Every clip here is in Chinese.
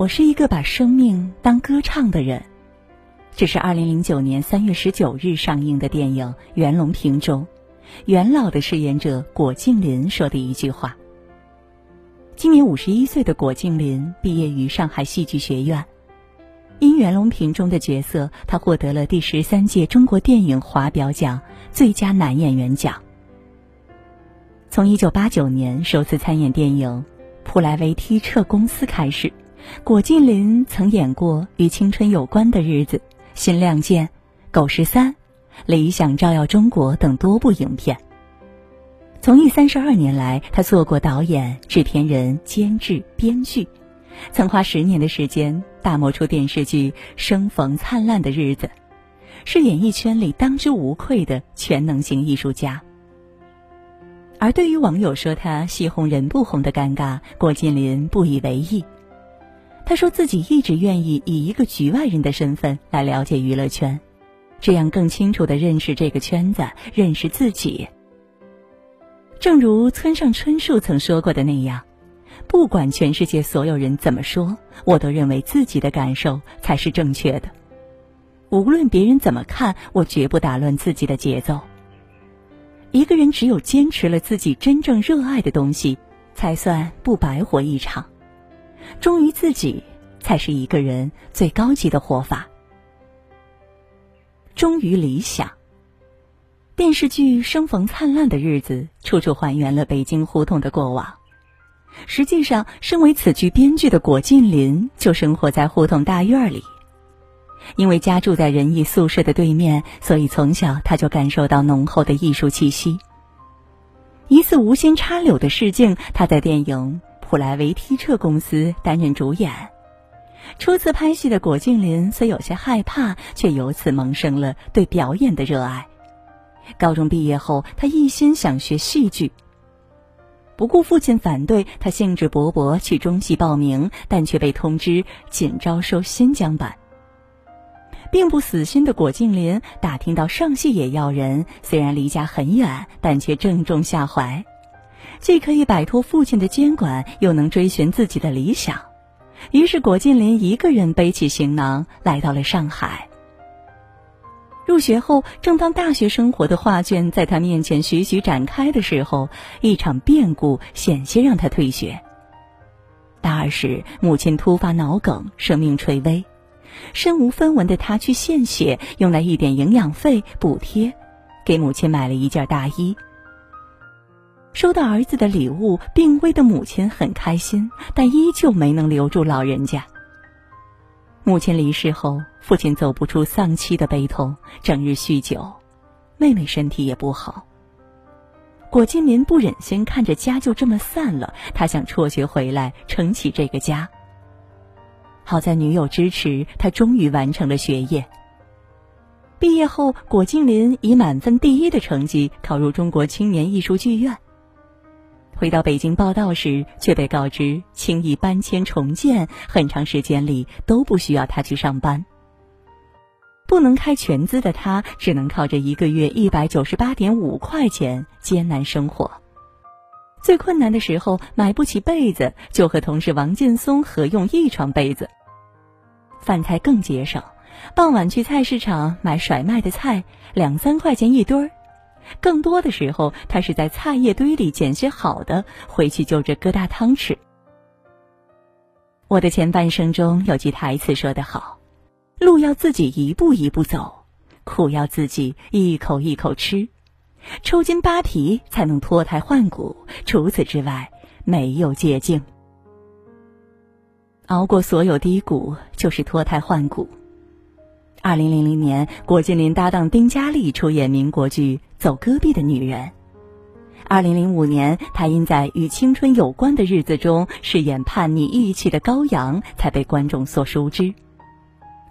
我是一个把生命当歌唱的人。这是二零零九年三月十九日上映的电影《袁隆平》中，袁老的饰演者果敬林说的一句话。今年五十一岁的果敬林毕业于上海戏剧学院，因《袁隆平》中的角色，他获得了第十三届中国电影华表奖最佳男演员奖。从一九八九年首次参演电影《普莱维梯彻公司》开始，果敬林曾演过与青春有关的日子。新亮剑、狗十三、理想照耀中国等多部影片。从艺三十二年来，他做过导演、制片人、监制、编剧，曾花十年的时间打磨出电视剧《生逢灿烂的日子》，是演艺圈里当之无愧的全能型艺术家。而对于网友说他戏红人不红的尴尬，郭敬林不以为意。他说自己一直愿意以一个局外人的身份来了解娱乐圈，这样更清楚的认识这个圈子，认识自己。正如村上春树曾说过的那样，不管全世界所有人怎么说，我都认为自己的感受才是正确的。无论别人怎么看，我绝不打乱自己的节奏。一个人只有坚持了自己真正热爱的东西，才算不白活一场。忠于自己，才是一个人最高级的活法。忠于理想。电视剧《生逢灿烂的日子》处处还原了北京胡同的过往。实际上，身为此剧编剧的果敬林就生活在胡同大院里。因为家住在仁义宿舍的对面，所以从小他就感受到浓厚的艺术气息。一次无心插柳的事境，他在电影。普莱维梯彻公司担任主演，初次拍戏的果敬林虽有些害怕，却由此萌生了对表演的热爱。高中毕业后，他一心想学戏剧。不顾父亲反对，他兴致勃勃去中戏报名，但却被通知仅招收新疆版。并不死心的果敬林打听到上戏也要人，虽然离家很远，但却正中下怀。既可以摆脱父亲的监管，又能追寻自己的理想，于是果敬林一个人背起行囊来到了上海。入学后，正当大学生活的画卷在他面前徐徐展开的时候，一场变故险些让他退学。大二时，母亲突发脑梗，生命垂危，身无分文的他去献血，用来一点营养费补贴，给母亲买了一件大衣。收到儿子的礼物，病危的母亲很开心，但依旧没能留住老人家。母亲离世后，父亲走不出丧妻的悲痛，整日酗酒，妹妹身体也不好。果金林不忍心看着家就这么散了，他想辍学回来撑起这个家。好在女友支持，他终于完成了学业。毕业后，果敬林以满分第一的成绩考入中国青年艺术剧院。回到北京报道时，却被告知轻易搬迁重建，很长时间里都不需要他去上班。不能开全资的他，只能靠着一个月一百九十八点五块钱艰难生活。最困难的时候，买不起被子，就和同事王劲松合用一床被子。饭菜更节省，傍晚去菜市场买甩卖的菜，两三块钱一堆儿。更多的时候，他是在菜叶堆里捡些好的，回去就着疙瘩汤吃。我的前半生中有句台词说得好：“路要自己一步一步走，苦要自己一口一口吃，抽筋扒皮才能脱胎换骨。除此之外，没有捷径。熬过所有低谷，就是脱胎换骨。”二零零零年，郭敬林搭档丁嘉丽出演民国剧《走戈壁的女人》。二零零五年，她因在与青春有关的日子中饰演叛逆义气的高阳，才被观众所熟知。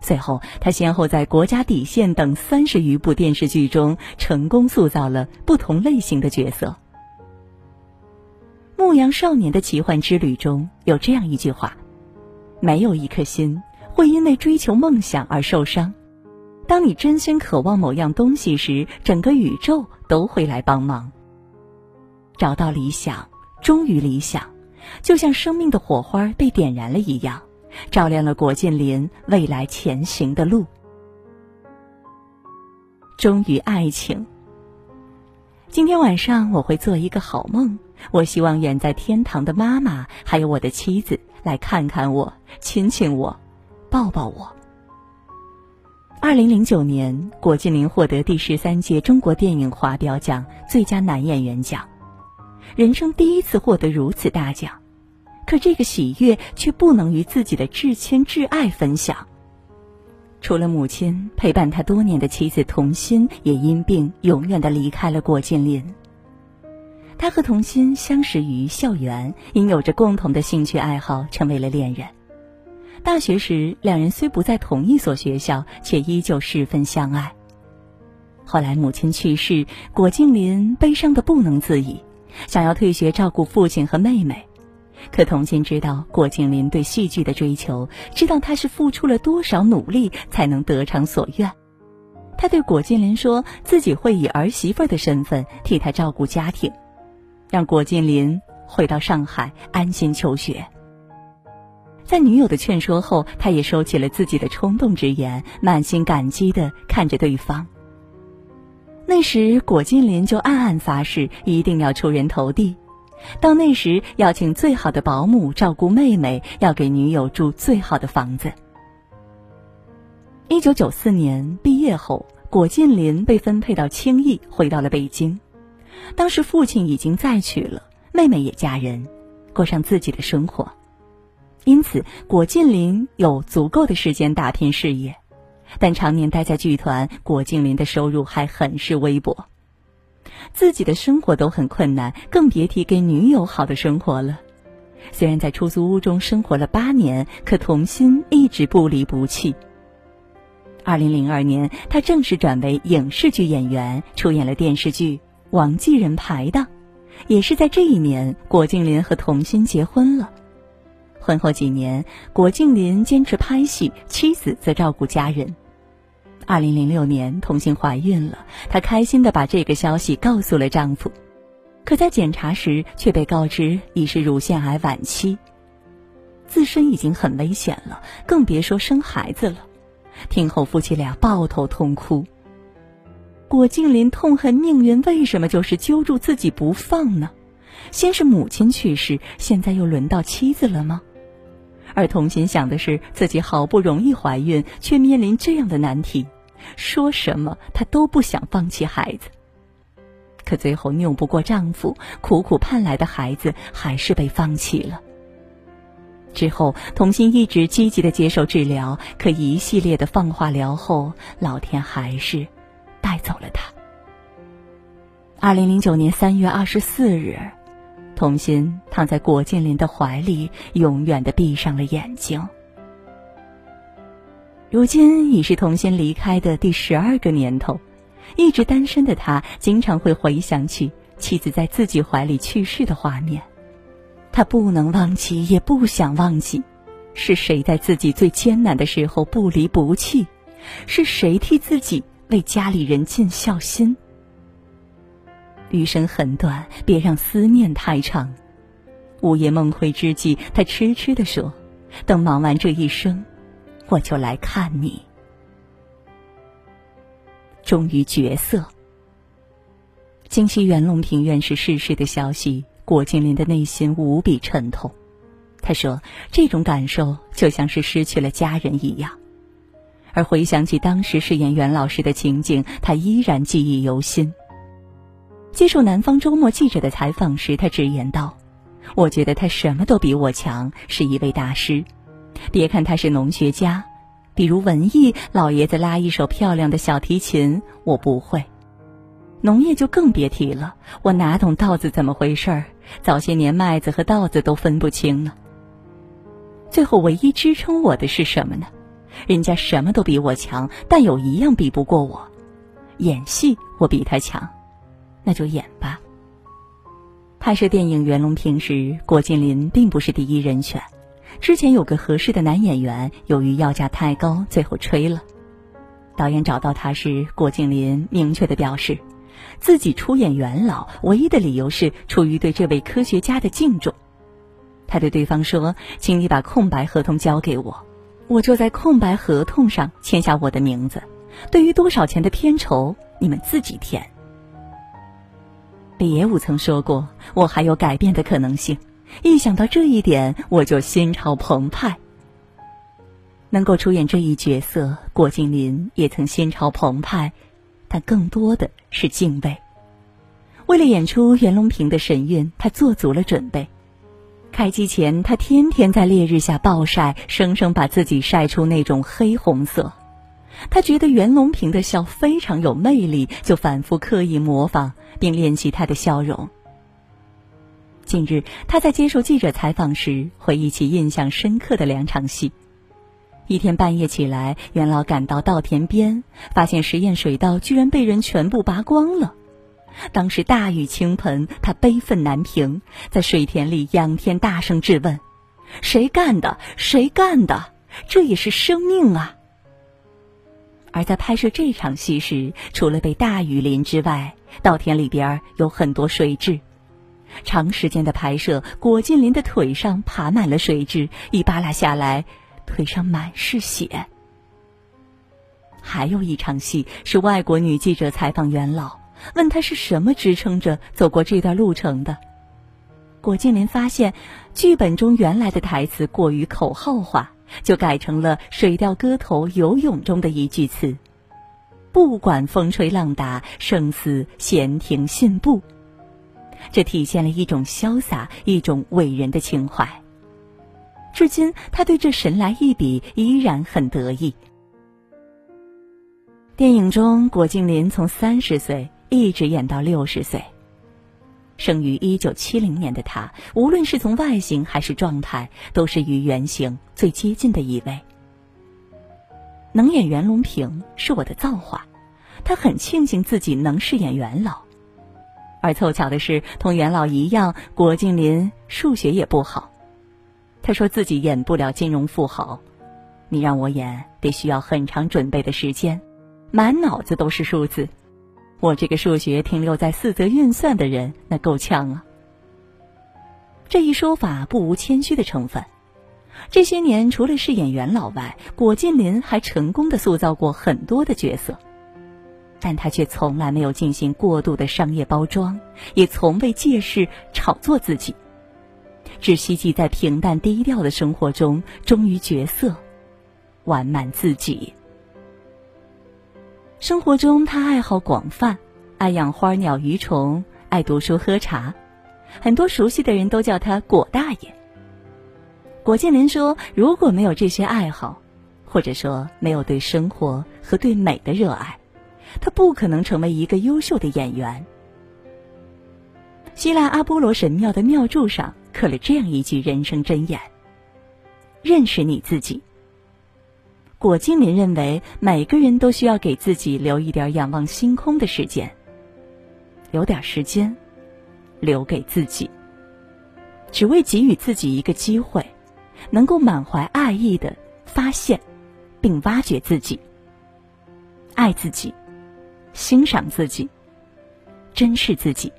随后，他先后在《国家底线》等三十余部电视剧中，成功塑造了不同类型的角色。《牧羊少年的奇幻之旅》中有这样一句话：“没有一颗心。”会因为追求梦想而受伤。当你真心渴望某样东西时，整个宇宙都会来帮忙。找到理想，忠于理想，就像生命的火花被点燃了一样，照亮了果晋林未来前行的路。忠于爱情。今天晚上我会做一个好梦，我希望远在天堂的妈妈还有我的妻子来看看我，亲亲我，抱抱我。二零零九年，果敬林获得第十三届中国电影华表奖最佳男演员奖，人生第一次获得如此大奖，可这个喜悦却不能与自己的至亲至爱分享。除了母亲陪伴他多年的妻子童心，也因病永远的离开了郭敬林。他和童心相识于校园，因有着共同的兴趣爱好，成为了恋人。大学时，两人虽不在同一所学校，却依旧十分相爱。后来母亲去世，郭晋林悲伤的不能自已，想要退学照顾父亲和妹妹。可童心知道郭敬林对戏剧的追求，知道他是付出了多少努力才能得偿所愿。他对郭敬林说自己会以儿媳妇的身份替他照顾家庭，让郭敬林回到上海安心求学。在女友的劝说后，他也收起了自己的冲动之言，满心感激的看着对方。那时，郭敬林就暗暗发誓，一定要出人头地。到那时，要请最好的保姆照顾妹妹，要给女友住最好的房子。一九九四年毕业后，果晋林被分配到青艺，回到了北京。当时父亲已经再娶了，妹妹也嫁人，过上自己的生活，因此果晋林有足够的时间打拼事业。但常年待在剧团，果晋林的收入还很是微薄。自己的生活都很困难，更别提给女友好的生活了。虽然在出租屋中生活了八年，可童心一直不离不弃。二零零二年，他正式转为影视剧演员，出演了电视剧《王继人排档》。也是在这一年，郭敬林和童心结婚了。婚后几年，郭敬林坚持拍戏，妻子则照顾家人。二零零六年，童星怀孕了，她开心的把这个消息告诉了丈夫，可在检查时却被告知已是乳腺癌晚期，自身已经很危险了，更别说生孩子了。听后，夫妻俩抱头痛哭。郭敬林痛恨命运为什么就是揪住自己不放呢？先是母亲去世，现在又轮到妻子了吗？而童心想的是，自己好不容易怀孕，却面临这样的难题。说什么她都不想放弃孩子，可最后拗不过丈夫，苦苦盼来的孩子还是被放弃了。之后，童心一直积极的接受治疗，可一系列的放化疗后，老天还是带走了她。二零零九年三月二十四日，童心躺在郭敬林的怀里，永远的闭上了眼睛。如今已是童心离开的第十二个年头，一直单身的他经常会回想起妻子在自己怀里去世的画面。他不能忘记，也不想忘记，是谁在自己最艰难的时候不离不弃？是谁替自己为家里人尽孝心？余生很短，别让思念太长。午夜梦回之际，他痴痴地说：“等忙完这一生。”我就来看你。忠于角色。京西袁隆平院士逝世的消息，郭敬林的内心无比沉痛。他说：“这种感受就像是失去了家人一样。”而回想起当时饰演袁老师的情景，他依然记忆犹新。接受南方周末记者的采访时，他直言道：“我觉得他什么都比我强，是一位大师。”别看他是农学家，比如文艺，老爷子拉一手漂亮的小提琴，我不会；农业就更别提了，我哪懂稻子怎么回事儿？早些年麦子和稻子都分不清呢。最后，唯一支撑我的是什么呢？人家什么都比我强，但有一样比不过我，演戏我比他强，那就演吧。拍摄电影《袁隆平》时，郭敬林并不是第一人选。之前有个合适的男演员，由于要价太高，最后吹了。导演找到他时，郭敬林明确的表示，自己出演元老唯一的理由是出于对这位科学家的敬重。他他对对方说：“请你把空白合同交给我，我就在空白合同上签下我的名字。对于多少钱的片酬，你们自己填。”李野武曾说过：“我还有改变的可能性。”一想到这一点，我就心潮澎湃。能够出演这一角色，郭敬林也曾心潮澎湃，但更多的是敬畏。为了演出袁隆平的神韵，他做足了准备。开机前，他天天在烈日下暴晒，生生把自己晒出那种黑红色。他觉得袁隆平的笑非常有魅力，就反复刻意模仿，并练习他的笑容。近日，他在接受记者采访时回忆起印象深刻的两场戏。一天半夜起来，袁老赶到稻田边，发现实验水稻居然被人全部拔光了。当时大雨倾盆，他悲愤难平，在水田里仰天大声质问：“谁干的？谁干的？这也是生命啊！”而在拍摄这场戏时，除了被大雨淋之外，稻田里边有很多水蛭。长时间的拍摄，果晋林的腿上爬满了水蛭，一扒拉下来，腿上满是血。还有一场戏是外国女记者采访袁老，问他是什么支撑着走过这段路程的。果晋林发现，剧本中原来的台词过于口号化，就改成了《水调歌头·游泳》中的一句词：“不管风吹浪打，生死闲庭信步。”这体现了一种潇洒、一种伟人的情怀。至今，他对这神来一笔依然很得意。电影中，郭敬林从三十岁一直演到六十岁。生于一九七零年的他，无论是从外形还是状态，都是与原型最接近的一位。能演袁隆平是我的造化，他很庆幸自己能饰演元老。而凑巧的是，同元老一样，郭敬林数学也不好。他说自己演不了金融富豪，你让我演，得需要很长准备的时间，满脑子都是数字。我这个数学停留在四则运算的人，那够呛啊。这一说法不无谦虚的成分。这些年，除了饰演元老外，郭敬林还成功的塑造过很多的角色。但他却从来没有进行过度的商业包装，也从未借势炒作自己，只希冀在平淡低调的生活中忠于角色，完满自己。生活中，他爱好广泛，爱养花鸟鱼虫，爱读书喝茶，很多熟悉的人都叫他果大爷。果建林说：“如果没有这些爱好，或者说没有对生活和对美的热爱。”他不可能成为一个优秀的演员。希腊阿波罗神庙的庙柱上刻了这样一句人生箴言：“认识你自己。”果精林认为，每个人都需要给自己留一点仰望星空的时间，留点时间，留给自己，只为给予自己一个机会，能够满怀爱意的发现，并挖掘自己，爱自己。欣赏自己，珍视自己。